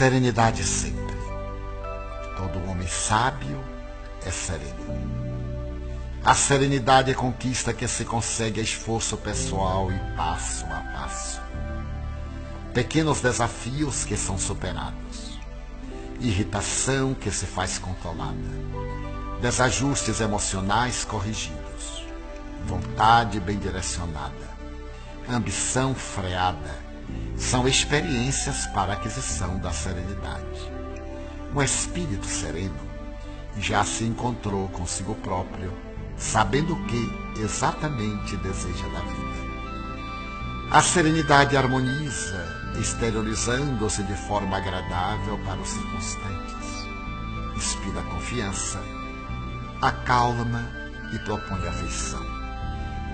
Serenidade sempre. Todo homem sábio é sereno. A serenidade é conquista que se consegue a esforço pessoal e passo a passo. Pequenos desafios que são superados. Irritação que se faz controlada. Desajustes emocionais corrigidos. Vontade bem direcionada. Ambição freada são experiências para a aquisição da serenidade. Um espírito sereno já se encontrou consigo próprio, sabendo o que exatamente deseja da vida. A serenidade harmoniza, exteriorizando-se de forma agradável para os circunstantes. Inspira confiança, acalma e propõe afeição.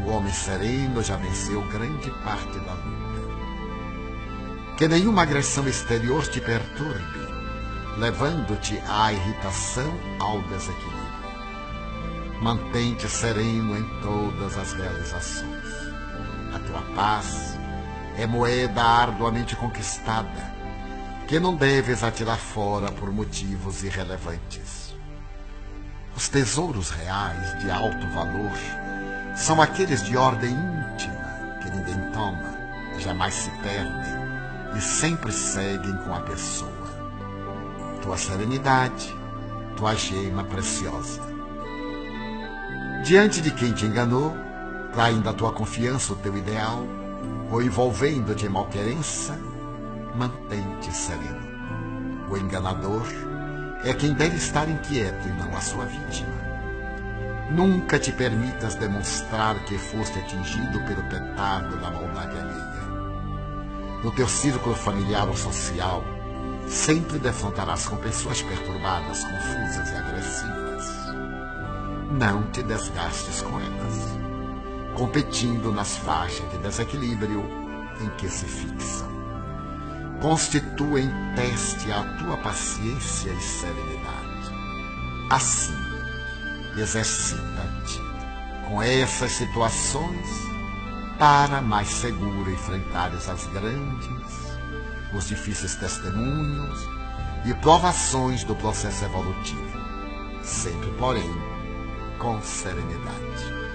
O homem sereno já venceu grande parte da luta. Que nenhuma agressão exterior te perturbe, levando-te à irritação, ao desequilíbrio. Mantente sereno em todas as realizações. A tua paz é moeda arduamente conquistada, que não deves atirar fora por motivos irrelevantes. Os tesouros reais de alto valor são aqueles de ordem íntima que ninguém toma, jamais se perdem e sempre seguem com a pessoa. Tua serenidade, tua gema preciosa. Diante de quem te enganou, traindo a tua confiança, o teu ideal, ou envolvendo-te em malquerença, mantém-te sereno. O enganador é quem deve estar inquieto e não a sua vítima. Nunca te permitas demonstrar que foste atingido pelo alheia no teu círculo familiar ou social, sempre defrontarás com pessoas perturbadas, confusas e agressivas. Não te desgastes com elas, competindo nas faixas de desequilíbrio em que se fixam. Constituem teste a tua paciência e serenidade. Assim, exercita-te com essas situações para mais seguro enfrentares as grandes, os difíceis testemunhos e provações do processo evolutivo, sempre, porém, com serenidade.